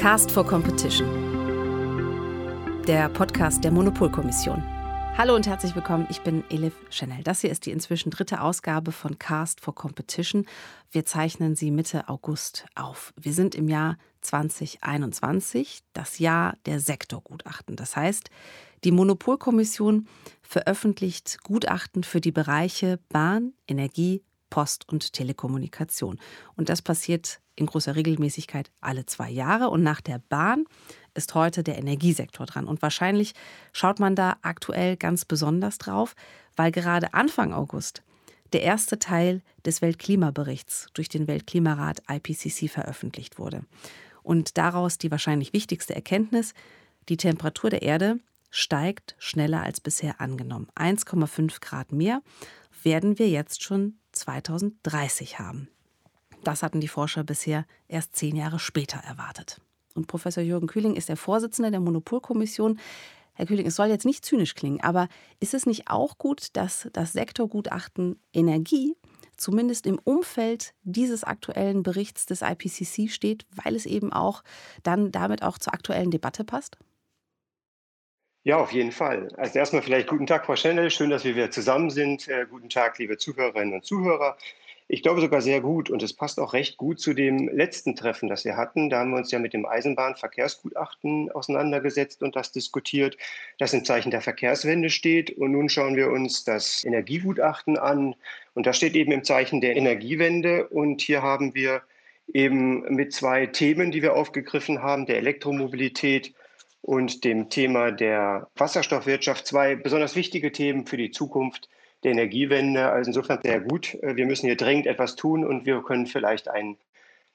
Cast for Competition. Der Podcast der Monopolkommission. Hallo und herzlich willkommen, ich bin Elif Chanel. Das hier ist die inzwischen dritte Ausgabe von Cast for Competition. Wir zeichnen sie Mitte August auf. Wir sind im Jahr 2021, das Jahr der Sektorgutachten. Das heißt, die Monopolkommission veröffentlicht Gutachten für die Bereiche Bahn, Energie, Post und Telekommunikation. Und das passiert in großer Regelmäßigkeit alle zwei Jahre. Und nach der Bahn ist heute der Energiesektor dran. Und wahrscheinlich schaut man da aktuell ganz besonders drauf, weil gerade Anfang August der erste Teil des Weltklimaberichts durch den Weltklimarat IPCC veröffentlicht wurde. Und daraus die wahrscheinlich wichtigste Erkenntnis, die Temperatur der Erde steigt schneller als bisher angenommen. 1,5 Grad mehr werden wir jetzt schon 2030 haben. Das hatten die Forscher bisher erst zehn Jahre später erwartet. Und Professor Jürgen Kühling ist der Vorsitzende der Monopolkommission. Herr Kühling, es soll jetzt nicht zynisch klingen, aber ist es nicht auch gut, dass das Sektorgutachten Energie zumindest im Umfeld dieses aktuellen Berichts des IPCC steht, weil es eben auch dann damit auch zur aktuellen Debatte passt? Ja, auf jeden Fall. Also erstmal vielleicht guten Tag, Frau Schendel. Schön, dass wir wieder zusammen sind. Äh, guten Tag, liebe Zuhörerinnen und Zuhörer. Ich glaube sogar sehr gut und es passt auch recht gut zu dem letzten Treffen, das wir hatten. Da haben wir uns ja mit dem Eisenbahnverkehrsgutachten auseinandergesetzt und das diskutiert, das im Zeichen der Verkehrswende steht. Und nun schauen wir uns das Energiegutachten an und das steht eben im Zeichen der Energiewende. Und hier haben wir eben mit zwei Themen, die wir aufgegriffen haben, der Elektromobilität und dem Thema der Wasserstoffwirtschaft zwei besonders wichtige Themen für die Zukunft der Energiewende. Also insofern sehr gut. Wir müssen hier dringend etwas tun und wir können vielleicht einen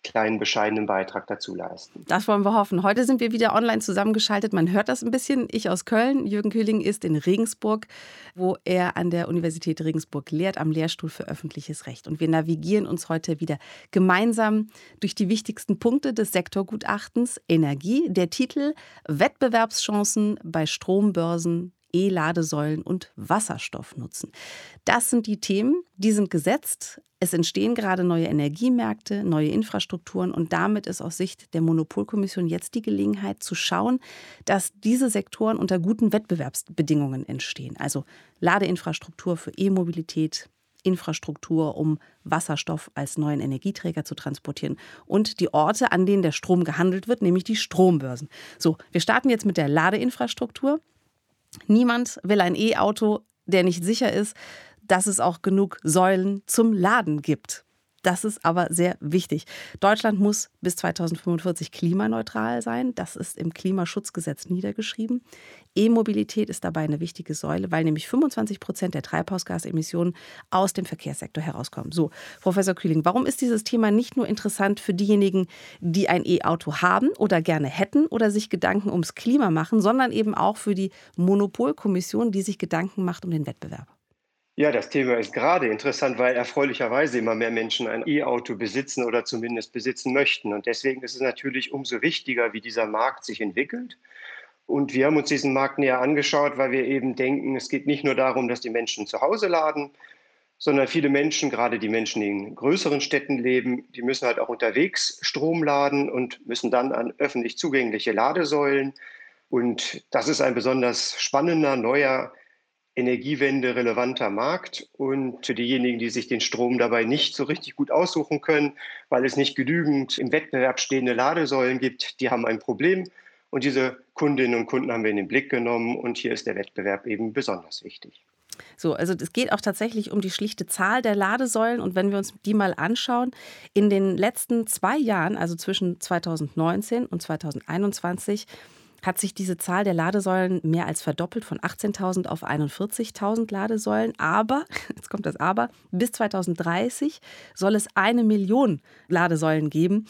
kleinen bescheidenen Beitrag dazu leisten. Das wollen wir hoffen. Heute sind wir wieder online zusammengeschaltet. Man hört das ein bisschen. Ich aus Köln, Jürgen Kühling ist in Regensburg, wo er an der Universität Regensburg lehrt, am Lehrstuhl für öffentliches Recht. Und wir navigieren uns heute wieder gemeinsam durch die wichtigsten Punkte des Sektorgutachtens Energie. Der Titel Wettbewerbschancen bei Strombörsen E-Ladesäulen und Wasserstoff nutzen. Das sind die Themen, die sind gesetzt. Es entstehen gerade neue Energiemärkte, neue Infrastrukturen und damit ist aus Sicht der Monopolkommission jetzt die Gelegenheit zu schauen, dass diese Sektoren unter guten Wettbewerbsbedingungen entstehen. Also Ladeinfrastruktur für E-Mobilität, Infrastruktur, um Wasserstoff als neuen Energieträger zu transportieren und die Orte, an denen der Strom gehandelt wird, nämlich die Strombörsen. So, wir starten jetzt mit der Ladeinfrastruktur. Niemand will ein E-Auto, der nicht sicher ist, dass es auch genug Säulen zum Laden gibt. Das ist aber sehr wichtig. Deutschland muss bis 2045 klimaneutral sein. Das ist im Klimaschutzgesetz niedergeschrieben. E-Mobilität ist dabei eine wichtige Säule, weil nämlich 25 Prozent der Treibhausgasemissionen aus dem Verkehrssektor herauskommen. So, Professor Kühling, warum ist dieses Thema nicht nur interessant für diejenigen, die ein E-Auto haben oder gerne hätten oder sich Gedanken ums Klima machen, sondern eben auch für die Monopolkommission, die sich Gedanken macht um den Wettbewerb? Ja, das Thema ist gerade interessant, weil erfreulicherweise immer mehr Menschen ein E-Auto besitzen oder zumindest besitzen möchten. Und deswegen ist es natürlich umso wichtiger, wie dieser Markt sich entwickelt. Und wir haben uns diesen Markt näher angeschaut, weil wir eben denken, es geht nicht nur darum, dass die Menschen zu Hause laden, sondern viele Menschen, gerade die Menschen, die in größeren Städten leben, die müssen halt auch unterwegs Strom laden und müssen dann an öffentlich zugängliche Ladesäulen. Und das ist ein besonders spannender, neuer Energiewende relevanter Markt und für diejenigen, die sich den Strom dabei nicht so richtig gut aussuchen können, weil es nicht genügend im Wettbewerb stehende Ladesäulen gibt, die haben ein Problem. Und diese Kundinnen und Kunden haben wir in den Blick genommen und hier ist der Wettbewerb eben besonders wichtig. So, also es geht auch tatsächlich um die schlichte Zahl der Ladesäulen. Und wenn wir uns die mal anschauen, in den letzten zwei Jahren, also zwischen 2019 und 2021, hat sich diese Zahl der Ladesäulen mehr als verdoppelt von 18.000 auf 41.000 Ladesäulen. Aber, jetzt kommt das Aber, bis 2030 soll es eine Million Ladesäulen geben.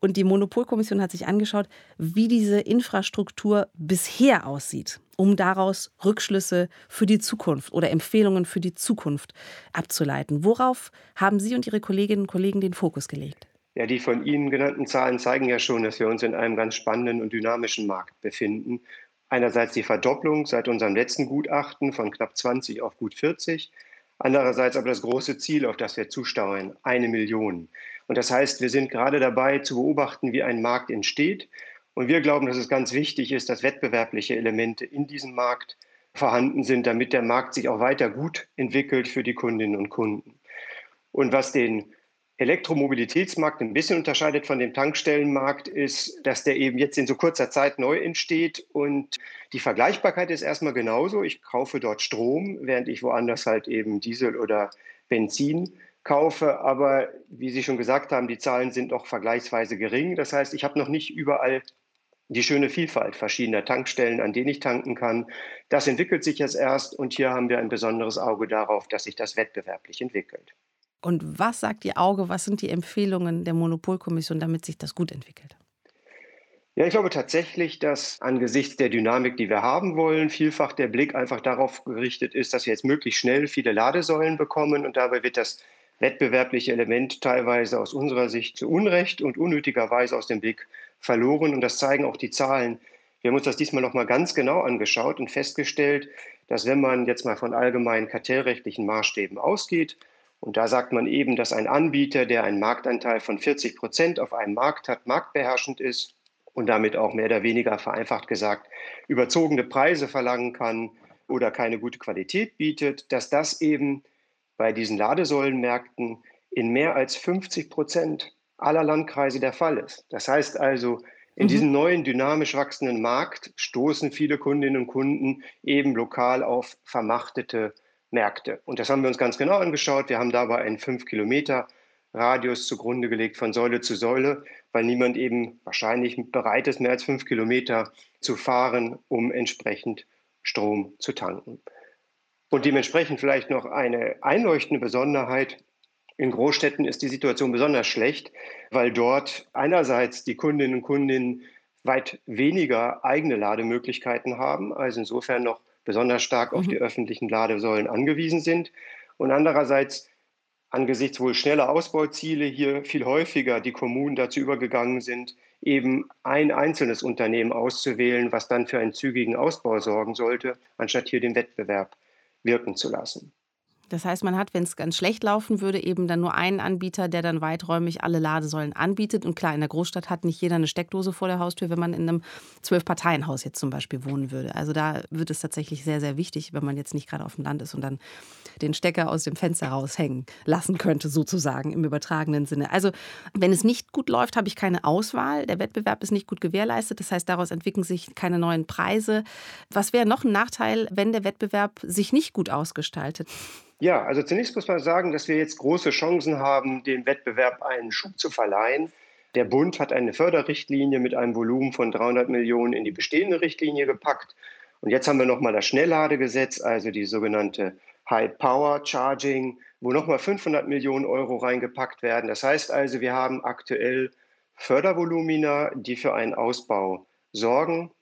Und die Monopolkommission hat sich angeschaut, wie diese Infrastruktur bisher aussieht, um daraus Rückschlüsse für die Zukunft oder Empfehlungen für die Zukunft abzuleiten. Worauf haben Sie und Ihre Kolleginnen und Kollegen den Fokus gelegt? Ja, die von Ihnen genannten Zahlen zeigen ja schon, dass wir uns in einem ganz spannenden und dynamischen Markt befinden. Einerseits die Verdopplung seit unserem letzten Gutachten von knapp 20 auf gut 40. Andererseits aber das große Ziel, auf das wir zusteuern, eine Million. Und das heißt, wir sind gerade dabei zu beobachten, wie ein Markt entsteht. Und wir glauben, dass es ganz wichtig ist, dass wettbewerbliche Elemente in diesem Markt vorhanden sind, damit der Markt sich auch weiter gut entwickelt für die Kundinnen und Kunden. Und was den Elektromobilitätsmarkt ein bisschen unterscheidet von dem Tankstellenmarkt, ist, dass der eben jetzt in so kurzer Zeit neu entsteht und die Vergleichbarkeit ist erstmal genauso. Ich kaufe dort Strom, während ich woanders halt eben Diesel oder Benzin kaufe. Aber wie Sie schon gesagt haben, die Zahlen sind noch vergleichsweise gering. Das heißt, ich habe noch nicht überall die schöne Vielfalt verschiedener Tankstellen, an denen ich tanken kann. Das entwickelt sich jetzt erst und hier haben wir ein besonderes Auge darauf, dass sich das wettbewerblich entwickelt. Und was sagt Ihr Auge, was sind die Empfehlungen der Monopolkommission, damit sich das gut entwickelt? Ja, ich glaube tatsächlich, dass angesichts der Dynamik, die wir haben wollen, vielfach der Blick einfach darauf gerichtet ist, dass wir jetzt möglichst schnell viele Ladesäulen bekommen und dabei wird das wettbewerbliche Element teilweise aus unserer Sicht zu Unrecht und unnötigerweise aus dem Blick verloren und das zeigen auch die Zahlen. Wir haben uns das diesmal noch mal ganz genau angeschaut und festgestellt, dass wenn man jetzt mal von allgemeinen kartellrechtlichen Maßstäben ausgeht, und da sagt man eben, dass ein Anbieter, der einen Marktanteil von 40 Prozent auf einem Markt hat, marktbeherrschend ist und damit auch mehr oder weniger vereinfacht gesagt überzogene Preise verlangen kann oder keine gute Qualität bietet, dass das eben bei diesen Ladesäulenmärkten in mehr als 50 Prozent aller Landkreise der Fall ist. Das heißt also, in mhm. diesem neuen dynamisch wachsenden Markt stoßen viele Kundinnen und Kunden eben lokal auf vermachtete Märkte. Und das haben wir uns ganz genau angeschaut. Wir haben dabei einen 5 Kilometer Radius zugrunde gelegt von Säule zu Säule, weil niemand eben wahrscheinlich bereit ist, mehr als 5 Kilometer zu fahren, um entsprechend Strom zu tanken. Und dementsprechend vielleicht noch eine einleuchtende Besonderheit. In Großstädten ist die Situation besonders schlecht, weil dort einerseits die Kundinnen und Kunden weit weniger eigene Lademöglichkeiten haben, also insofern noch besonders stark auf mhm. die öffentlichen Ladesäulen angewiesen sind. Und andererseits angesichts wohl schneller Ausbauziele hier viel häufiger die Kommunen dazu übergegangen sind, eben ein einzelnes Unternehmen auszuwählen, was dann für einen zügigen Ausbau sorgen sollte, anstatt hier den Wettbewerb wirken zu lassen. Das heißt, man hat, wenn es ganz schlecht laufen würde, eben dann nur einen Anbieter, der dann weiträumig alle Ladesäulen anbietet. Und klar, in der Großstadt hat nicht jeder eine Steckdose vor der Haustür, wenn man in einem Zwölf-Parteien-Haus jetzt zum Beispiel wohnen würde. Also da wird es tatsächlich sehr, sehr wichtig, wenn man jetzt nicht gerade auf dem Land ist und dann den Stecker aus dem Fenster raushängen lassen könnte, sozusagen im übertragenen Sinne. Also wenn es nicht gut läuft, habe ich keine Auswahl. Der Wettbewerb ist nicht gut gewährleistet. Das heißt, daraus entwickeln sich keine neuen Preise. Was wäre noch ein Nachteil, wenn der Wettbewerb sich nicht gut ausgestaltet? Ja, also zunächst muss man sagen, dass wir jetzt große Chancen haben, dem Wettbewerb einen Schub zu verleihen. Der Bund hat eine Förderrichtlinie mit einem Volumen von 300 Millionen in die bestehende Richtlinie gepackt. Und jetzt haben wir nochmal das Schnellladegesetz, also die sogenannte High Power Charging, wo nochmal 500 Millionen Euro reingepackt werden. Das heißt also, wir haben aktuell Fördervolumina, die für einen Ausbau sorgen.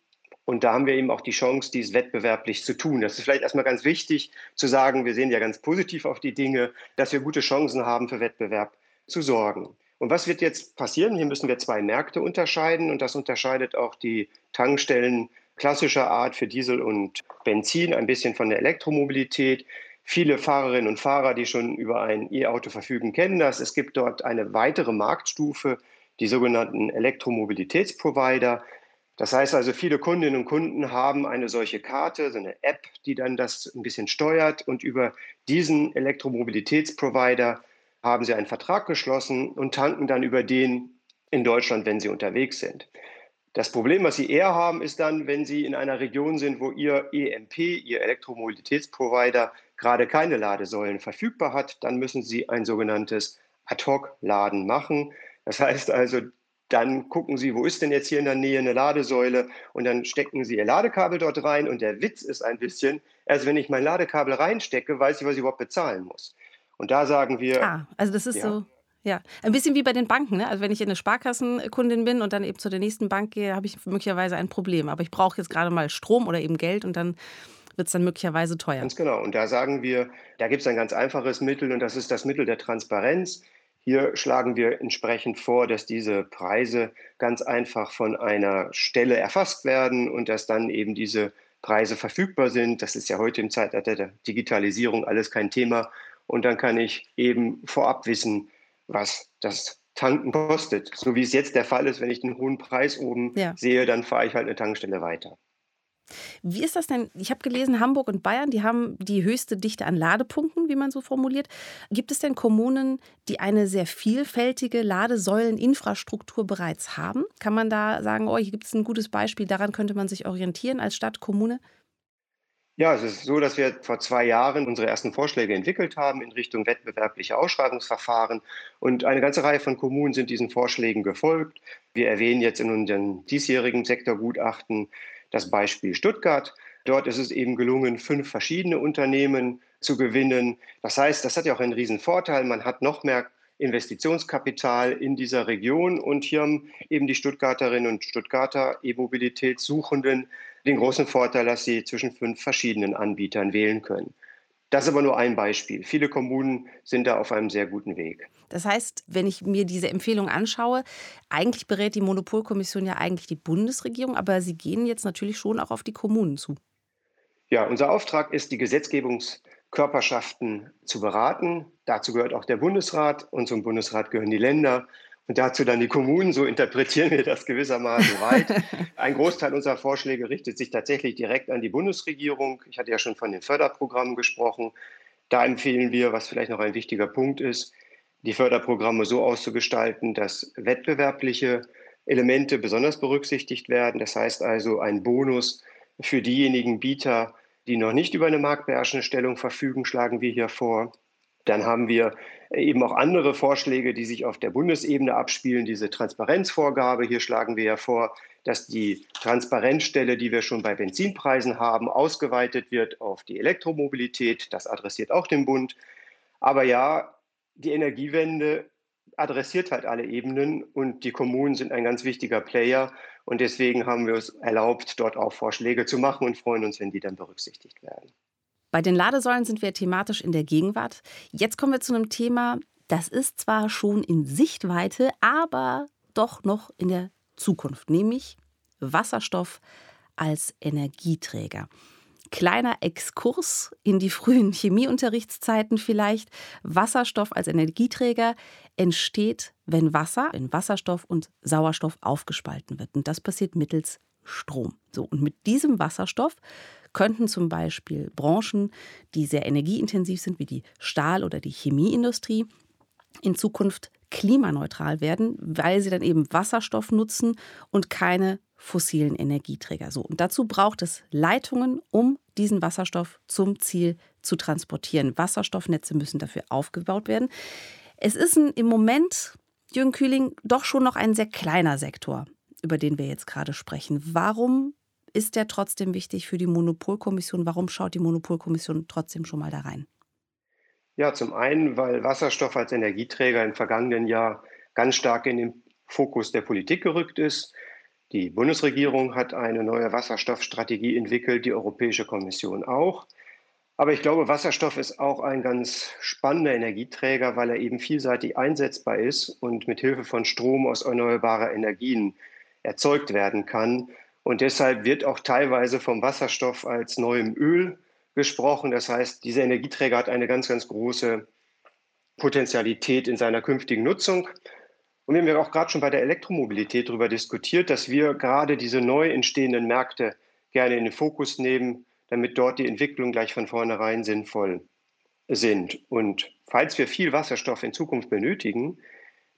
Und da haben wir eben auch die Chance, dies wettbewerblich zu tun. Das ist vielleicht erstmal ganz wichtig zu sagen, wir sehen ja ganz positiv auf die Dinge, dass wir gute Chancen haben, für Wettbewerb zu sorgen. Und was wird jetzt passieren? Hier müssen wir zwei Märkte unterscheiden und das unterscheidet auch die Tankstellen klassischer Art für Diesel und Benzin ein bisschen von der Elektromobilität. Viele Fahrerinnen und Fahrer, die schon über ein E-Auto verfügen, kennen das. Es gibt dort eine weitere Marktstufe, die sogenannten Elektromobilitätsprovider. Das heißt also, viele Kundinnen und Kunden haben eine solche Karte, so eine App, die dann das ein bisschen steuert. Und über diesen Elektromobilitätsprovider haben sie einen Vertrag geschlossen und tanken dann über den in Deutschland, wenn sie unterwegs sind. Das Problem, was Sie eher haben, ist dann, wenn Sie in einer Region sind, wo Ihr EMP, Ihr Elektromobilitätsprovider, gerade keine Ladesäulen verfügbar hat, dann müssen Sie ein sogenanntes Ad-Hoc-Laden machen. Das heißt also, dann gucken Sie, wo ist denn jetzt hier in der Nähe eine Ladesäule und dann stecken Sie Ihr Ladekabel dort rein und der Witz ist ein bisschen, also wenn ich mein Ladekabel reinstecke, weiß ich, was ich überhaupt bezahlen muss. Und da sagen wir. Ah, also das ist ja, so. Ja, ein bisschen wie bei den Banken. Ne? Also wenn ich eine Sparkassenkundin bin und dann eben zu der nächsten Bank gehe, habe ich möglicherweise ein Problem. Aber ich brauche jetzt gerade mal Strom oder eben Geld und dann wird es dann möglicherweise teuer. Ganz genau. Und da sagen wir, da gibt es ein ganz einfaches Mittel und das ist das Mittel der Transparenz. Hier schlagen wir entsprechend vor, dass diese Preise ganz einfach von einer Stelle erfasst werden und dass dann eben diese Preise verfügbar sind. Das ist ja heute im Zeitalter der Digitalisierung alles kein Thema. Und dann kann ich eben vorab wissen, was das Tanken kostet. So wie es jetzt der Fall ist, wenn ich den hohen Preis oben ja. sehe, dann fahre ich halt eine Tankstelle weiter. Wie ist das denn? Ich habe gelesen, Hamburg und Bayern, die haben die höchste Dichte an Ladepunkten, wie man so formuliert. Gibt es denn Kommunen, die eine sehr vielfältige Ladesäuleninfrastruktur bereits haben? Kann man da sagen, oh, hier gibt es ein gutes Beispiel, daran könnte man sich orientieren als Stadt, Kommune? Ja, es ist so, dass wir vor zwei Jahren unsere ersten Vorschläge entwickelt haben in Richtung wettbewerbliche Ausschreibungsverfahren. Und eine ganze Reihe von Kommunen sind diesen Vorschlägen gefolgt. Wir erwähnen jetzt in unserem diesjährigen Sektorgutachten das Beispiel Stuttgart. Dort ist es eben gelungen, fünf verschiedene Unternehmen zu gewinnen. Das heißt, das hat ja auch einen riesen Vorteil. Man hat noch mehr Investitionskapital in dieser Region und hier haben eben die Stuttgarterinnen und Stuttgarter E-Mobilitätssuchenden den großen Vorteil, dass sie zwischen fünf verschiedenen Anbietern wählen können. Das ist aber nur ein Beispiel. Viele Kommunen sind da auf einem sehr guten Weg. Das heißt, wenn ich mir diese Empfehlung anschaue, eigentlich berät die Monopolkommission ja eigentlich die Bundesregierung, aber sie gehen jetzt natürlich schon auch auf die Kommunen zu. Ja, unser Auftrag ist, die Gesetzgebungskörperschaften zu beraten. Dazu gehört auch der Bundesrat und zum Bundesrat gehören die Länder und dazu dann die Kommunen, so interpretieren wir das gewissermaßen weit. Ein Großteil unserer Vorschläge richtet sich tatsächlich direkt an die Bundesregierung. Ich hatte ja schon von den Förderprogrammen gesprochen. Da empfehlen wir, was vielleicht noch ein wichtiger Punkt ist, die Förderprogramme so auszugestalten, dass wettbewerbliche Elemente besonders berücksichtigt werden. Das heißt also ein Bonus für diejenigen Bieter, die noch nicht über eine marktbeherrschende Stellung verfügen, schlagen wir hier vor. Dann haben wir eben auch andere Vorschläge, die sich auf der Bundesebene abspielen. Diese Transparenzvorgabe, hier schlagen wir ja vor, dass die Transparenzstelle, die wir schon bei Benzinpreisen haben, ausgeweitet wird auf die Elektromobilität. Das adressiert auch den Bund. Aber ja, die Energiewende adressiert halt alle Ebenen und die Kommunen sind ein ganz wichtiger Player. Und deswegen haben wir es erlaubt, dort auch Vorschläge zu machen und freuen uns, wenn die dann berücksichtigt werden. Bei den Ladesäulen sind wir thematisch in der Gegenwart. Jetzt kommen wir zu einem Thema, das ist zwar schon in Sichtweite, aber doch noch in der Zukunft, nämlich Wasserstoff als Energieträger. Kleiner Exkurs in die frühen Chemieunterrichtszeiten vielleicht. Wasserstoff als Energieträger entsteht, wenn Wasser in Wasserstoff und Sauerstoff aufgespalten wird. Und das passiert mittels Strom. So, und mit diesem Wasserstoff könnten zum Beispiel Branchen, die sehr energieintensiv sind, wie die Stahl- oder die Chemieindustrie, in Zukunft klimaneutral werden, weil sie dann eben Wasserstoff nutzen und keine fossilen Energieträger. So, und dazu braucht es Leitungen, um diesen Wasserstoff zum Ziel zu transportieren. Wasserstoffnetze müssen dafür aufgebaut werden. Es ist ein, im Moment, Jürgen Kühling, doch schon noch ein sehr kleiner Sektor, über den wir jetzt gerade sprechen. Warum ist der trotzdem wichtig für die Monopolkommission? Warum schaut die Monopolkommission trotzdem schon mal da rein? Ja, zum einen, weil Wasserstoff als Energieträger im vergangenen Jahr ganz stark in den Fokus der Politik gerückt ist. Die Bundesregierung hat eine neue Wasserstoffstrategie entwickelt, die Europäische Kommission auch. Aber ich glaube, Wasserstoff ist auch ein ganz spannender Energieträger, weil er eben vielseitig einsetzbar ist und mit Hilfe von Strom aus erneuerbarer Energien erzeugt werden kann. Und deshalb wird auch teilweise vom Wasserstoff als neuem Öl gesprochen. Das heißt, dieser Energieträger hat eine ganz, ganz große Potenzialität in seiner künftigen Nutzung. Und wir haben ja auch gerade schon bei der Elektromobilität darüber diskutiert, dass wir gerade diese neu entstehenden Märkte gerne in den Fokus nehmen, damit dort die Entwicklung gleich von vornherein sinnvoll sind. Und falls wir viel Wasserstoff in Zukunft benötigen,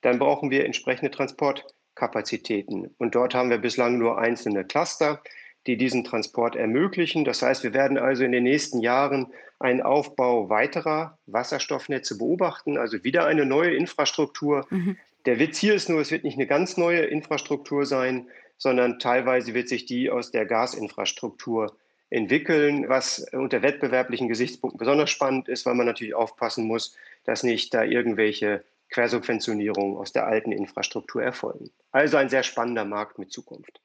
dann brauchen wir entsprechende Transport. Kapazitäten. Und dort haben wir bislang nur einzelne Cluster, die diesen Transport ermöglichen. Das heißt, wir werden also in den nächsten Jahren einen Aufbau weiterer Wasserstoffnetze beobachten, also wieder eine neue Infrastruktur. Mhm. Der Witz hier ist nur, es wird nicht eine ganz neue Infrastruktur sein, sondern teilweise wird sich die aus der Gasinfrastruktur entwickeln, was unter wettbewerblichen Gesichtspunkten besonders spannend ist, weil man natürlich aufpassen muss, dass nicht da irgendwelche Quersubventionierungen aus der alten Infrastruktur erfolgen. Also ein sehr spannender Markt mit Zukunft.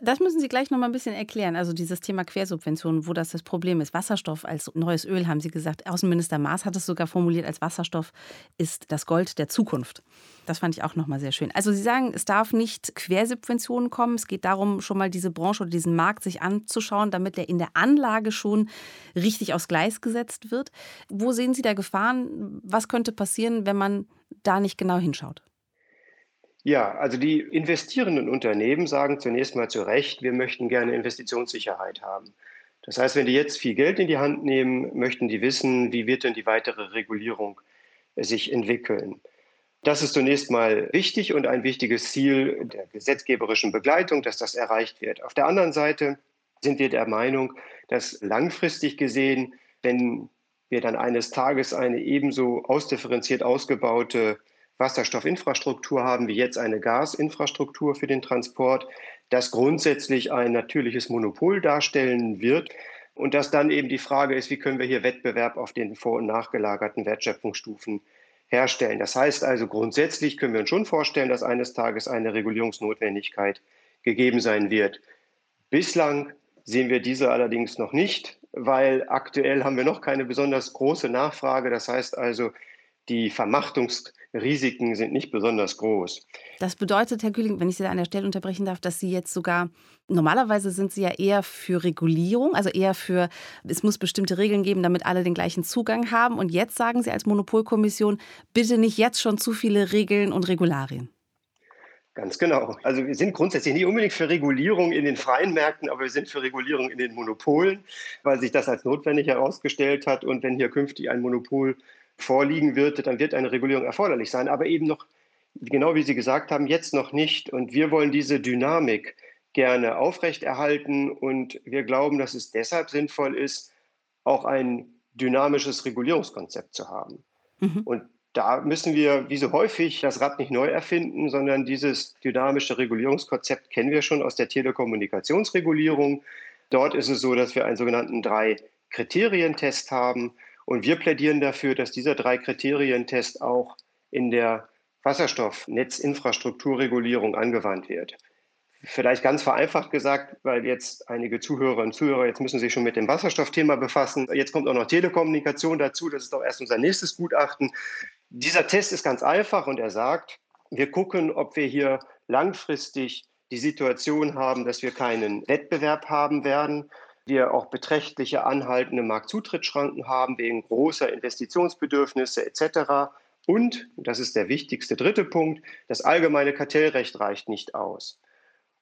Das müssen Sie gleich noch mal ein bisschen erklären. Also dieses Thema Quersubventionen, wo das das Problem ist. Wasserstoff als neues Öl, haben Sie gesagt. Außenminister Maas hat es sogar formuliert als Wasserstoff ist das Gold der Zukunft. Das fand ich auch noch mal sehr schön. Also Sie sagen, es darf nicht Quersubventionen kommen. Es geht darum, schon mal diese Branche oder diesen Markt sich anzuschauen, damit der in der Anlage schon richtig aufs Gleis gesetzt wird. Wo sehen Sie da Gefahren? Was könnte passieren, wenn man da nicht genau hinschaut? Ja, also die investierenden Unternehmen sagen zunächst mal zu Recht, wir möchten gerne Investitionssicherheit haben. Das heißt, wenn die jetzt viel Geld in die Hand nehmen, möchten die wissen, wie wird denn die weitere Regulierung sich entwickeln. Das ist zunächst mal wichtig und ein wichtiges Ziel der gesetzgeberischen Begleitung, dass das erreicht wird. Auf der anderen Seite sind wir der Meinung, dass langfristig gesehen, wenn wir dann eines Tages eine ebenso ausdifferenziert ausgebaute Wasserstoffinfrastruktur haben wie jetzt eine Gasinfrastruktur für den Transport, das grundsätzlich ein natürliches Monopol darstellen wird und dass dann eben die Frage ist, wie können wir hier Wettbewerb auf den vor- und nachgelagerten Wertschöpfungsstufen herstellen. Das heißt also, grundsätzlich können wir uns schon vorstellen, dass eines Tages eine Regulierungsnotwendigkeit gegeben sein wird. Bislang sehen wir diese allerdings noch nicht, weil aktuell haben wir noch keine besonders große Nachfrage. Das heißt also, die Vermachtungsrisiken sind nicht besonders groß. Das bedeutet, Herr Kühling, wenn ich Sie da an der Stelle unterbrechen darf, dass Sie jetzt sogar, normalerweise sind Sie ja eher für Regulierung, also eher für, es muss bestimmte Regeln geben, damit alle den gleichen Zugang haben. Und jetzt sagen Sie als Monopolkommission, bitte nicht jetzt schon zu viele Regeln und Regularien. Ganz genau. Also wir sind grundsätzlich nicht unbedingt für Regulierung in den freien Märkten, aber wir sind für Regulierung in den Monopolen, weil sich das als notwendig herausgestellt hat. Und wenn hier künftig ein Monopol vorliegen wird, dann wird eine Regulierung erforderlich sein, aber eben noch, genau wie Sie gesagt haben, jetzt noch nicht. Und wir wollen diese Dynamik gerne aufrechterhalten und wir glauben, dass es deshalb sinnvoll ist, auch ein dynamisches Regulierungskonzept zu haben. Mhm. Und da müssen wir, wie so häufig, das Rad nicht neu erfinden, sondern dieses dynamische Regulierungskonzept kennen wir schon aus der Telekommunikationsregulierung. Dort ist es so, dass wir einen sogenannten Drei-Kriterien-Test haben. Und wir plädieren dafür, dass dieser Drei-Kriterien-Test auch in der Wasserstoffnetzinfrastrukturregulierung angewandt wird. Vielleicht ganz vereinfacht gesagt, weil jetzt einige Zuhörerinnen und Zuhörer jetzt müssen sich schon mit dem Wasserstoffthema befassen. Jetzt kommt auch noch Telekommunikation dazu. Das ist doch erst unser nächstes Gutachten. Dieser Test ist ganz einfach und er sagt, wir gucken, ob wir hier langfristig die Situation haben, dass wir keinen Wettbewerb haben werden, wir auch beträchtliche anhaltende Marktzutrittsschranken haben wegen großer Investitionsbedürfnisse etc. Und, das ist der wichtigste dritte Punkt, das allgemeine Kartellrecht reicht nicht aus.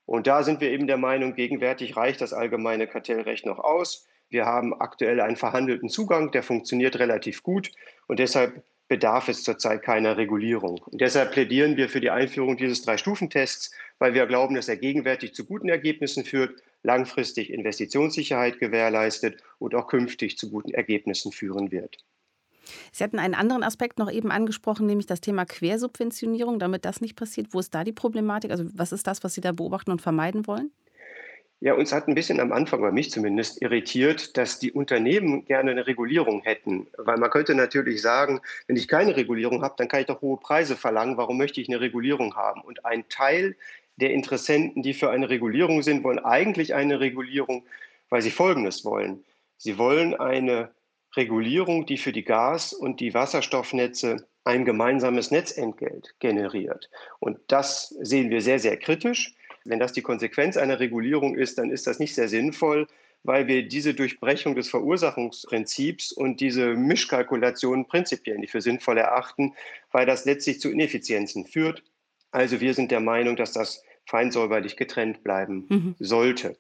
Und da sind wir eben der Meinung, gegenwärtig reicht das allgemeine Kartellrecht noch aus. Wir haben aktuell einen verhandelten Zugang, der funktioniert relativ gut und deshalb bedarf es zurzeit keiner Regulierung. Und deshalb plädieren wir für die Einführung dieses Drei-Stufen-Tests, weil wir glauben, dass er gegenwärtig zu guten Ergebnissen führt, langfristig Investitionssicherheit gewährleistet und auch künftig zu guten Ergebnissen führen wird. Sie hatten einen anderen Aspekt noch eben angesprochen, nämlich das Thema Quersubventionierung, damit das nicht passiert. Wo ist da die Problematik? Also was ist das, was Sie da beobachten und vermeiden wollen? Ja, uns hat ein bisschen am Anfang, bei mich zumindest, irritiert, dass die Unternehmen gerne eine Regulierung hätten. Weil man könnte natürlich sagen, wenn ich keine Regulierung habe, dann kann ich doch hohe Preise verlangen. Warum möchte ich eine Regulierung haben? Und ein Teil der Interessenten, die für eine Regulierung sind, wollen eigentlich eine Regulierung, weil sie Folgendes wollen. Sie wollen eine Regulierung, die für die Gas- und die Wasserstoffnetze ein gemeinsames Netzentgelt generiert. Und das sehen wir sehr, sehr kritisch. Wenn das die Konsequenz einer Regulierung ist, dann ist das nicht sehr sinnvoll, weil wir diese Durchbrechung des Verursachungsprinzips und diese Mischkalkulation prinzipiell nicht für sinnvoll erachten, weil das letztlich zu Ineffizienzen führt. Also wir sind der Meinung, dass das feinsäuberlich getrennt bleiben mhm. sollte.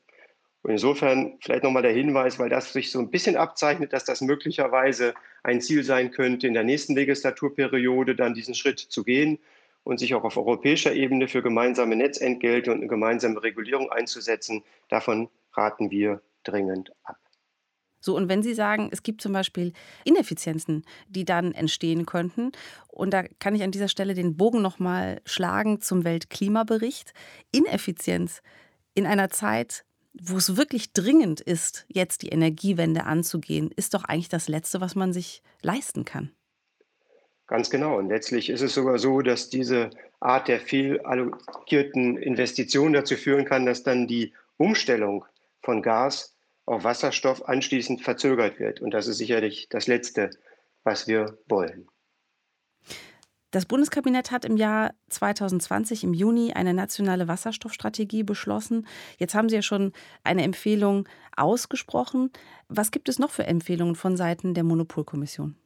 Und insofern vielleicht nochmal der Hinweis, weil das sich so ein bisschen abzeichnet, dass das möglicherweise ein Ziel sein könnte, in der nächsten Legislaturperiode dann diesen Schritt zu gehen und sich auch auf europäischer Ebene für gemeinsame Netzentgelte und eine gemeinsame Regulierung einzusetzen. Davon raten wir dringend ab. So, und wenn Sie sagen, es gibt zum Beispiel Ineffizienzen, die dann entstehen könnten, und da kann ich an dieser Stelle den Bogen nochmal schlagen zum Weltklimabericht. Ineffizienz in einer Zeit, wo es wirklich dringend ist, jetzt die Energiewende anzugehen, ist doch eigentlich das Letzte, was man sich leisten kann. Ganz genau. Und letztlich ist es sogar so, dass diese Art der viel allokierten Investitionen dazu führen kann, dass dann die Umstellung von Gas auf Wasserstoff anschließend verzögert wird. Und das ist sicherlich das Letzte, was wir wollen. Das Bundeskabinett hat im Jahr 2020 im Juni eine nationale Wasserstoffstrategie beschlossen. Jetzt haben Sie ja schon eine Empfehlung ausgesprochen. Was gibt es noch für Empfehlungen von Seiten der Monopolkommission?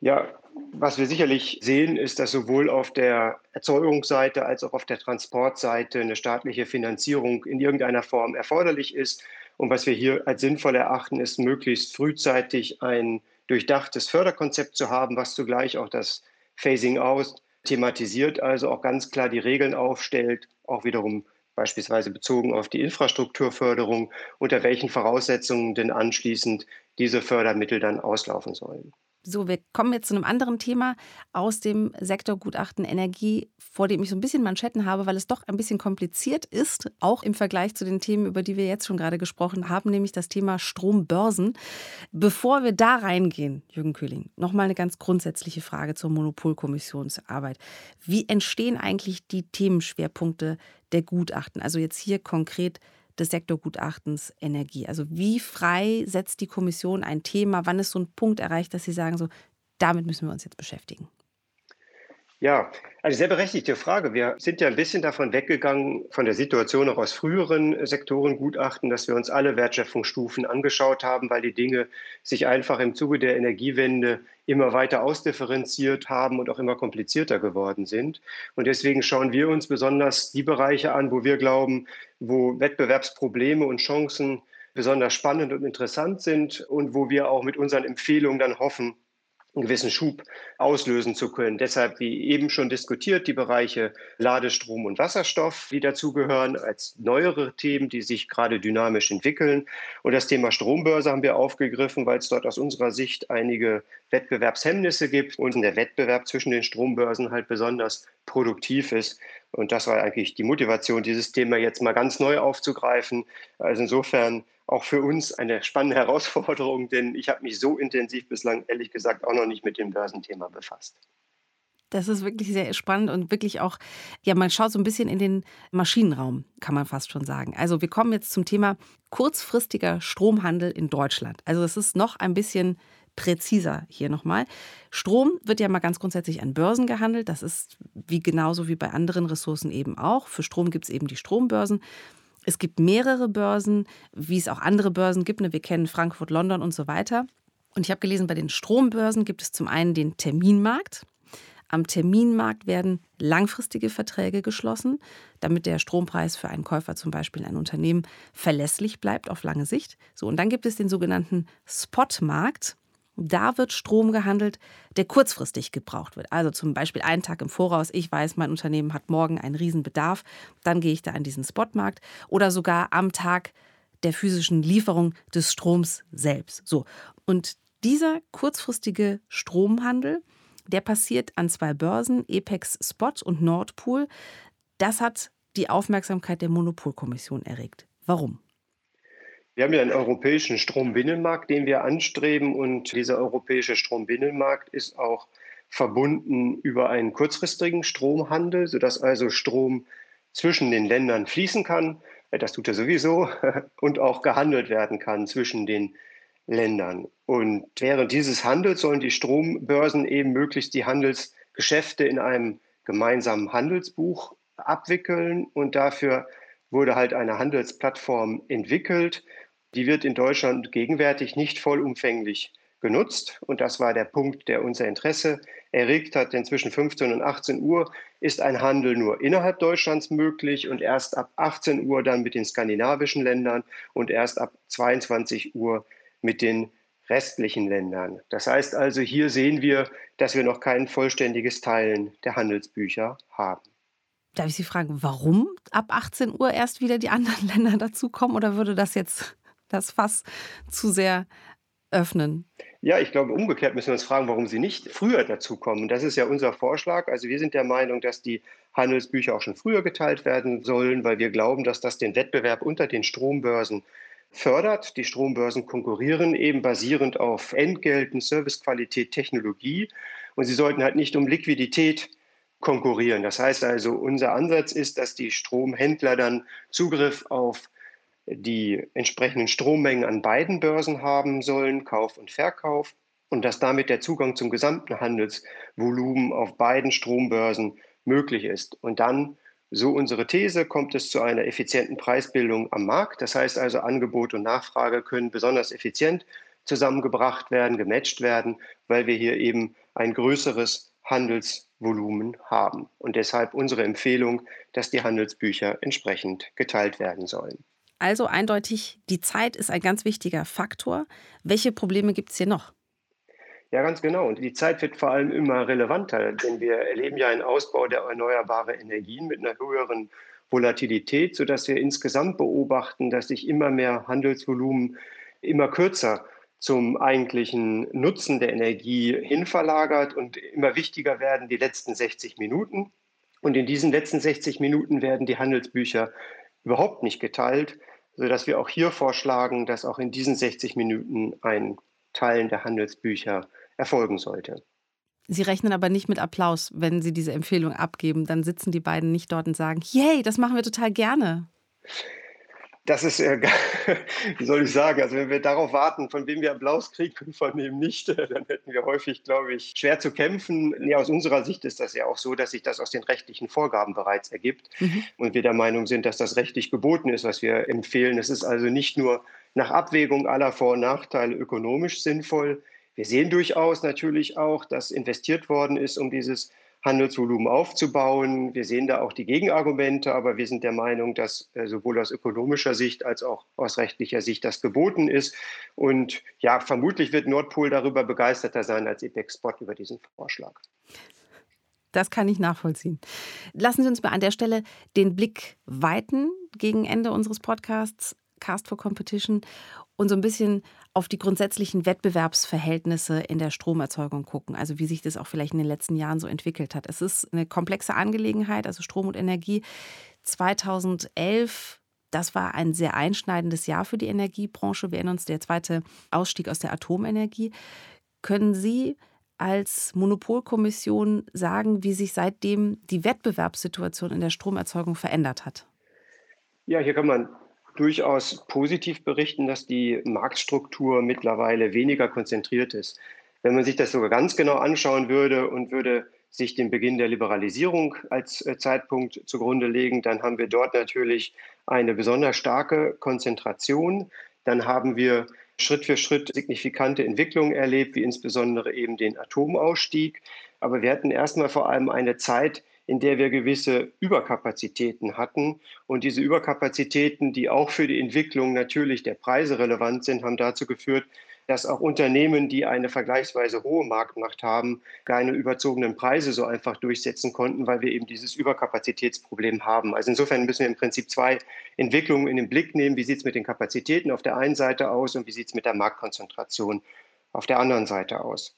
Ja, was wir sicherlich sehen, ist, dass sowohl auf der Erzeugungsseite als auch auf der Transportseite eine staatliche Finanzierung in irgendeiner Form erforderlich ist. Und was wir hier als sinnvoll erachten, ist möglichst frühzeitig ein durchdachtes Förderkonzept zu haben, was zugleich auch das Phasing out thematisiert, also auch ganz klar die Regeln aufstellt, auch wiederum beispielsweise bezogen auf die Infrastrukturförderung, unter welchen Voraussetzungen denn anschließend diese Fördermittel dann auslaufen sollen. So, wir kommen jetzt zu einem anderen Thema aus dem Sektor Gutachten Energie, vor dem ich so ein bisschen Manschetten habe, weil es doch ein bisschen kompliziert ist, auch im Vergleich zu den Themen, über die wir jetzt schon gerade gesprochen haben, nämlich das Thema Strombörsen. Bevor wir da reingehen, Jürgen Kühling, nochmal eine ganz grundsätzliche Frage zur Monopolkommissionsarbeit. Wie entstehen eigentlich die Themenschwerpunkte der Gutachten? Also jetzt hier konkret des Sektorgutachtens Energie. Also wie frei setzt die Kommission ein Thema? Wann ist so ein Punkt erreicht, dass Sie sagen, so damit müssen wir uns jetzt beschäftigen? Ja, eine sehr berechtigte Frage. Wir sind ja ein bisschen davon weggegangen, von der Situation auch aus früheren Sektorengutachten, dass wir uns alle Wertschöpfungsstufen angeschaut haben, weil die Dinge sich einfach im Zuge der Energiewende immer weiter ausdifferenziert haben und auch immer komplizierter geworden sind. Und deswegen schauen wir uns besonders die Bereiche an, wo wir glauben, wo Wettbewerbsprobleme und Chancen besonders spannend und interessant sind und wo wir auch mit unseren Empfehlungen dann hoffen, einen gewissen Schub auslösen zu können. Deshalb, wie eben schon diskutiert, die Bereiche Ladestrom und Wasserstoff, die dazugehören, als neuere Themen, die sich gerade dynamisch entwickeln. Und das Thema Strombörse haben wir aufgegriffen, weil es dort aus unserer Sicht einige Wettbewerbshemmnisse gibt und der Wettbewerb zwischen den Strombörsen halt besonders produktiv ist. Und das war eigentlich die Motivation, dieses Thema jetzt mal ganz neu aufzugreifen. Also insofern auch für uns eine spannende Herausforderung, denn ich habe mich so intensiv bislang ehrlich gesagt auch noch nicht mit dem Börsenthema befasst. Das ist wirklich sehr spannend und wirklich auch, ja, man schaut so ein bisschen in den Maschinenraum, kann man fast schon sagen. Also wir kommen jetzt zum Thema kurzfristiger Stromhandel in Deutschland. Also es ist noch ein bisschen präziser hier nochmal. Strom wird ja mal ganz grundsätzlich an Börsen gehandelt. Das ist wie genauso wie bei anderen Ressourcen eben auch. Für Strom gibt es eben die Strombörsen. Es gibt mehrere Börsen, wie es auch andere Börsen gibt. Ne? Wir kennen Frankfurt, London und so weiter. Und ich habe gelesen, bei den Strombörsen gibt es zum einen den Terminmarkt. Am Terminmarkt werden langfristige Verträge geschlossen, damit der Strompreis für einen Käufer zum Beispiel in ein Unternehmen verlässlich bleibt auf lange Sicht. So, und dann gibt es den sogenannten Spotmarkt. Da wird Strom gehandelt, der kurzfristig gebraucht wird. Also zum Beispiel einen Tag im Voraus. Ich weiß, mein Unternehmen hat morgen einen Riesenbedarf. Dann gehe ich da an diesen Spotmarkt. Oder sogar am Tag der physischen Lieferung des Stroms selbst. So. Und dieser kurzfristige Stromhandel, der passiert an zwei Börsen, Apex Spot und Nordpool. Das hat die Aufmerksamkeit der Monopolkommission erregt. Warum? Wir haben ja einen europäischen Strombinnenmarkt, den wir anstreben. Und dieser europäische Strombinnenmarkt ist auch verbunden über einen kurzfristigen Stromhandel, sodass also Strom zwischen den Ländern fließen kann. Das tut er sowieso und auch gehandelt werden kann zwischen den Ländern. Und während dieses Handels sollen die Strombörsen eben möglichst die Handelsgeschäfte in einem gemeinsamen Handelsbuch abwickeln. Und dafür wurde halt eine Handelsplattform entwickelt, die wird in Deutschland gegenwärtig nicht vollumfänglich genutzt. Und das war der Punkt, der unser Interesse erregt hat. Denn zwischen 15 und 18 Uhr ist ein Handel nur innerhalb Deutschlands möglich und erst ab 18 Uhr dann mit den skandinavischen Ländern und erst ab 22 Uhr mit den restlichen Ländern. Das heißt also, hier sehen wir, dass wir noch kein vollständiges Teilen der Handelsbücher haben. Darf ich Sie fragen, warum ab 18 Uhr erst wieder die anderen Länder dazukommen oder würde das jetzt das Fass zu sehr öffnen? Ja, ich glaube, umgekehrt müssen wir uns fragen, warum sie nicht früher dazukommen. Das ist ja unser Vorschlag. Also wir sind der Meinung, dass die Handelsbücher auch schon früher geteilt werden sollen, weil wir glauben, dass das den Wettbewerb unter den Strombörsen fördert. Die Strombörsen konkurrieren eben basierend auf Entgelten, Servicequalität, Technologie. Und sie sollten halt nicht um Liquidität konkurrieren. Das heißt also, unser Ansatz ist, dass die Stromhändler dann Zugriff auf die entsprechenden Strommengen an beiden Börsen haben sollen, Kauf und Verkauf, und dass damit der Zugang zum gesamten Handelsvolumen auf beiden Strombörsen möglich ist. Und dann, so unsere These, kommt es zu einer effizienten Preisbildung am Markt. Das heißt also, Angebot und Nachfrage können besonders effizient zusammengebracht werden, gematcht werden, weil wir hier eben ein größeres Handelsvolumen haben. Und deshalb unsere Empfehlung, dass die Handelsbücher entsprechend geteilt werden sollen. Also eindeutig, die Zeit ist ein ganz wichtiger Faktor. Welche Probleme gibt es hier noch? Ja, ganz genau. Und die Zeit wird vor allem immer relevanter, denn wir erleben ja einen Ausbau der erneuerbaren Energien mit einer höheren Volatilität, sodass wir insgesamt beobachten, dass sich immer mehr Handelsvolumen immer kürzer zum eigentlichen Nutzen der Energie hinverlagert und immer wichtiger werden die letzten 60 Minuten. Und in diesen letzten 60 Minuten werden die Handelsbücher überhaupt nicht geteilt, sodass wir auch hier vorschlagen, dass auch in diesen 60 Minuten ein Teilen der Handelsbücher erfolgen sollte. Sie rechnen aber nicht mit Applaus, wenn Sie diese Empfehlung abgeben. Dann sitzen die beiden nicht dort und sagen, yay, das machen wir total gerne. Das ist, äh, wie soll ich sagen, also wenn wir darauf warten, von wem wir Applaus kriegen und von wem nicht, dann hätten wir häufig, glaube ich, schwer zu kämpfen. Nee, aus unserer Sicht ist das ja auch so, dass sich das aus den rechtlichen Vorgaben bereits ergibt mhm. und wir der Meinung sind, dass das rechtlich geboten ist, was wir empfehlen. Es ist also nicht nur nach Abwägung aller Vor- und Nachteile ökonomisch sinnvoll. Wir sehen durchaus natürlich auch, dass investiert worden ist, um dieses Handelsvolumen aufzubauen. Wir sehen da auch die Gegenargumente, aber wir sind der Meinung, dass äh, sowohl aus ökonomischer Sicht als auch aus rechtlicher Sicht das geboten ist. Und ja, vermutlich wird Nordpol darüber begeisterter sein als Spot über diesen Vorschlag. Das kann ich nachvollziehen. Lassen Sie uns mal an der Stelle den Blick weiten gegen Ende unseres Podcasts Cast for Competition und so ein bisschen auf die grundsätzlichen Wettbewerbsverhältnisse in der Stromerzeugung gucken, also wie sich das auch vielleicht in den letzten Jahren so entwickelt hat. Es ist eine komplexe Angelegenheit, also Strom und Energie. 2011 das war ein sehr einschneidendes Jahr für die Energiebranche. Wir erinnern uns, der zweite Ausstieg aus der Atomenergie. Können Sie als Monopolkommission sagen, wie sich seitdem die Wettbewerbssituation in der Stromerzeugung verändert hat? Ja, hier kann man durchaus positiv berichten, dass die Marktstruktur mittlerweile weniger konzentriert ist. Wenn man sich das sogar ganz genau anschauen würde und würde sich den Beginn der Liberalisierung als äh, Zeitpunkt zugrunde legen, dann haben wir dort natürlich eine besonders starke Konzentration. Dann haben wir Schritt für Schritt signifikante Entwicklungen erlebt, wie insbesondere eben den Atomausstieg. Aber wir hatten erstmal vor allem eine Zeit, in der wir gewisse Überkapazitäten hatten. Und diese Überkapazitäten, die auch für die Entwicklung natürlich der Preise relevant sind, haben dazu geführt, dass auch Unternehmen, die eine vergleichsweise hohe Marktmacht haben, keine überzogenen Preise so einfach durchsetzen konnten, weil wir eben dieses Überkapazitätsproblem haben. Also insofern müssen wir im Prinzip zwei Entwicklungen in den Blick nehmen. Wie sieht es mit den Kapazitäten auf der einen Seite aus und wie sieht es mit der Marktkonzentration auf der anderen Seite aus?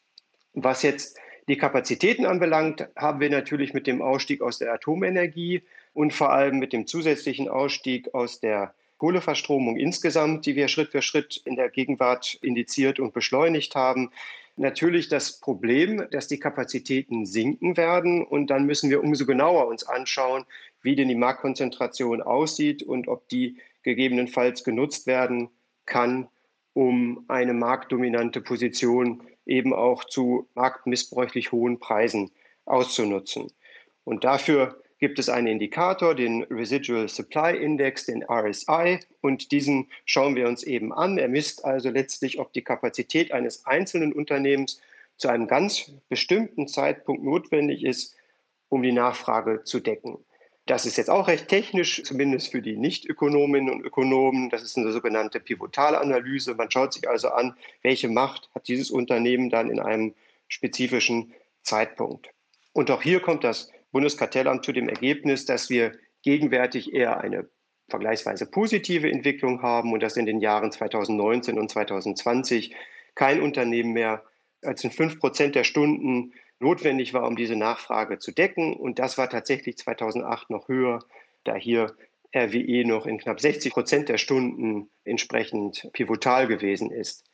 Was jetzt die Kapazitäten anbelangt, haben wir natürlich mit dem Ausstieg aus der Atomenergie und vor allem mit dem zusätzlichen Ausstieg aus der Kohleverstromung insgesamt, die wir Schritt für Schritt in der Gegenwart indiziert und beschleunigt haben, natürlich das Problem, dass die Kapazitäten sinken werden. Und dann müssen wir umso genauer uns anschauen, wie denn die Marktkonzentration aussieht und ob die gegebenenfalls genutzt werden kann, um eine marktdominante Position eben auch zu marktmissbräuchlich hohen Preisen auszunutzen. Und dafür gibt es einen Indikator, den Residual Supply Index, den RSI, und diesen schauen wir uns eben an. Er misst also letztlich, ob die Kapazität eines einzelnen Unternehmens zu einem ganz bestimmten Zeitpunkt notwendig ist, um die Nachfrage zu decken. Das ist jetzt auch recht technisch, zumindest für die Nicht-Ökonominnen und Ökonomen. Das ist eine sogenannte Pivotalanalyse. Man schaut sich also an, welche Macht hat dieses Unternehmen dann in einem spezifischen Zeitpunkt. Und auch hier kommt das Bundeskartellamt zu dem Ergebnis, dass wir gegenwärtig eher eine vergleichsweise positive Entwicklung haben und dass in den Jahren 2019 und 2020 kein Unternehmen mehr als in fünf Prozent der Stunden notwendig war, um diese Nachfrage zu decken. Und das war tatsächlich 2008 noch höher, da hier RWE noch in knapp 60 Prozent der Stunden entsprechend pivotal gewesen ist.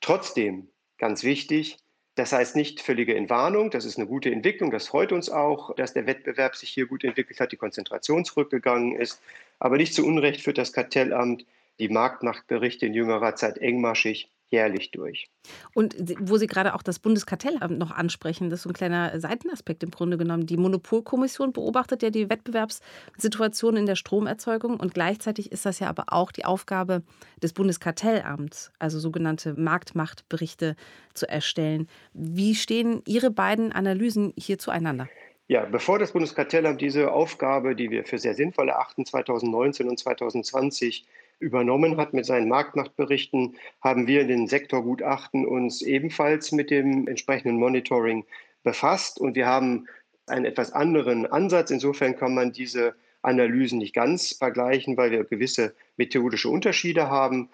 Trotzdem, ganz wichtig, das heißt nicht völlige Entwarnung, das ist eine gute Entwicklung, das freut uns auch, dass der Wettbewerb sich hier gut entwickelt hat, die Konzentration zurückgegangen ist. Aber nicht zu Unrecht führt das Kartellamt die Marktmachtberichte in jüngerer Zeit engmaschig jährlich durch. Und wo Sie gerade auch das Bundeskartellamt noch ansprechen, das ist so ein kleiner Seitenaspekt im Grunde genommen. Die Monopolkommission beobachtet ja die Wettbewerbssituation in der Stromerzeugung und gleichzeitig ist das ja aber auch die Aufgabe des Bundeskartellamts, also sogenannte Marktmachtberichte zu erstellen. Wie stehen Ihre beiden Analysen hier zueinander? Ja, bevor das Bundeskartellamt diese Aufgabe, die wir für sehr sinnvoll erachten, 2019 und 2020 übernommen hat mit seinen Marktmachtberichten, haben wir in den Sektorgutachten uns ebenfalls mit dem entsprechenden Monitoring befasst und wir haben einen etwas anderen Ansatz. Insofern kann man diese Analysen nicht ganz vergleichen, weil wir gewisse methodische Unterschiede haben.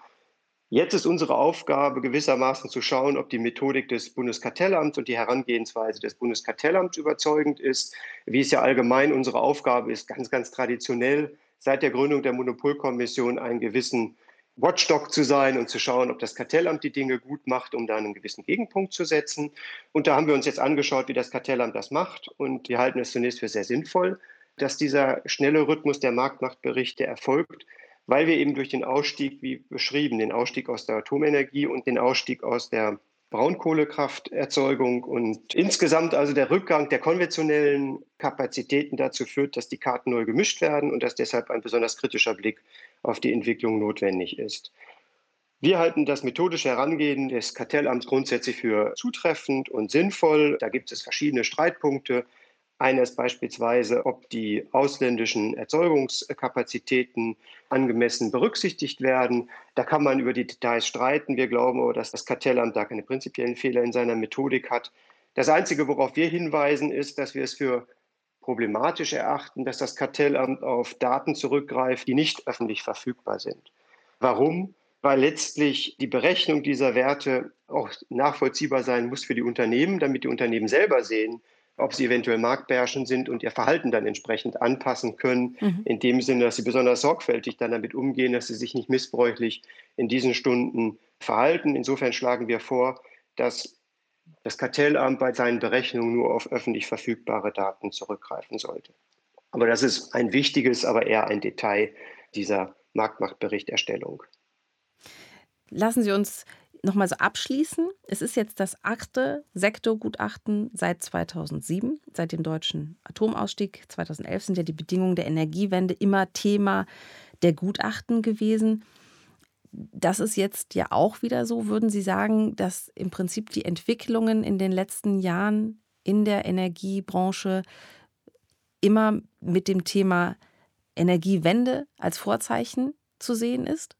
Jetzt ist unsere Aufgabe gewissermaßen zu schauen, ob die Methodik des Bundeskartellamts und die Herangehensweise des Bundeskartellamts überzeugend ist. Wie es ja allgemein unsere Aufgabe ist, ganz, ganz traditionell seit der Gründung der Monopolkommission einen gewissen Watchdog zu sein und zu schauen, ob das Kartellamt die Dinge gut macht, um da einen gewissen Gegenpunkt zu setzen. Und da haben wir uns jetzt angeschaut, wie das Kartellamt das macht. Und wir halten es zunächst für sehr sinnvoll, dass dieser schnelle Rhythmus der Marktmachtberichte erfolgt, weil wir eben durch den Ausstieg, wie beschrieben, den Ausstieg aus der Atomenergie und den Ausstieg aus der Braunkohlekrafterzeugung und insgesamt also der Rückgang der konventionellen Kapazitäten dazu führt, dass die Karten neu gemischt werden und dass deshalb ein besonders kritischer Blick auf die Entwicklung notwendig ist. Wir halten das methodische Herangehen des Kartellamts grundsätzlich für zutreffend und sinnvoll. Da gibt es verschiedene Streitpunkte. Einer ist beispielsweise, ob die ausländischen Erzeugungskapazitäten angemessen berücksichtigt werden. Da kann man über die Details streiten. Wir glauben aber, dass das Kartellamt da keine prinzipiellen Fehler in seiner Methodik hat. Das Einzige, worauf wir hinweisen, ist, dass wir es für problematisch erachten, dass das Kartellamt auf Daten zurückgreift, die nicht öffentlich verfügbar sind. Warum? Weil letztlich die Berechnung dieser Werte auch nachvollziehbar sein muss für die Unternehmen, damit die Unternehmen selber sehen, ob sie eventuell marktbeherrschend sind und ihr Verhalten dann entsprechend anpassen können, mhm. in dem Sinne, dass sie besonders sorgfältig dann damit umgehen, dass sie sich nicht missbräuchlich in diesen Stunden verhalten. Insofern schlagen wir vor, dass das Kartellamt bei seinen Berechnungen nur auf öffentlich verfügbare Daten zurückgreifen sollte. Aber das ist ein wichtiges, aber eher ein Detail dieser Marktmachtberichterstellung. Lassen Sie uns nochmal so abschließen. Es ist jetzt das achte Sektorgutachten seit 2007, seit dem deutschen Atomausstieg. 2011 sind ja die Bedingungen der Energiewende immer Thema der Gutachten gewesen. Das ist jetzt ja auch wieder so, würden Sie sagen, dass im Prinzip die Entwicklungen in den letzten Jahren in der Energiebranche immer mit dem Thema Energiewende als Vorzeichen zu sehen ist?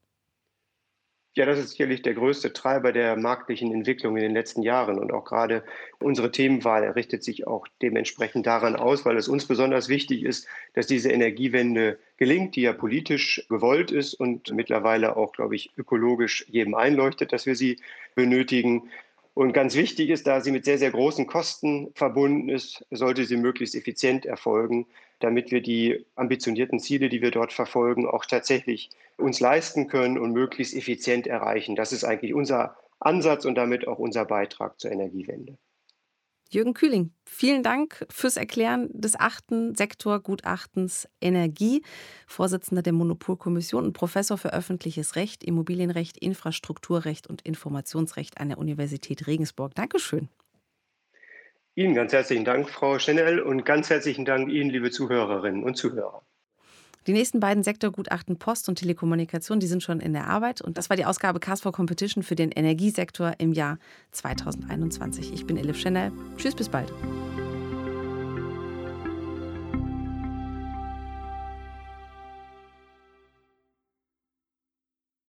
Ja, das ist sicherlich der größte Treiber der marktlichen Entwicklung in den letzten Jahren. Und auch gerade unsere Themenwahl richtet sich auch dementsprechend daran aus, weil es uns besonders wichtig ist, dass diese Energiewende gelingt, die ja politisch gewollt ist und mittlerweile auch, glaube ich, ökologisch jedem einleuchtet, dass wir sie benötigen. Und ganz wichtig ist, da sie mit sehr, sehr großen Kosten verbunden ist, sollte sie möglichst effizient erfolgen, damit wir die ambitionierten Ziele, die wir dort verfolgen, auch tatsächlich uns leisten können und möglichst effizient erreichen. Das ist eigentlich unser Ansatz und damit auch unser Beitrag zur Energiewende. Jürgen Kühling, vielen Dank fürs Erklären des achten Sektorgutachtens Energie, Vorsitzender der Monopolkommission und Professor für öffentliches Recht, Immobilienrecht, Infrastrukturrecht und Informationsrecht an der Universität Regensburg. Dankeschön. Ihnen ganz herzlichen Dank, Frau Schenell, und ganz herzlichen Dank Ihnen, liebe Zuhörerinnen und Zuhörer. Die nächsten beiden Sektorgutachten Post und Telekommunikation, die sind schon in der Arbeit. Und das war die Ausgabe Cast for Competition für den Energiesektor im Jahr 2021. Ich bin Elif Schenell. Tschüss, bis bald.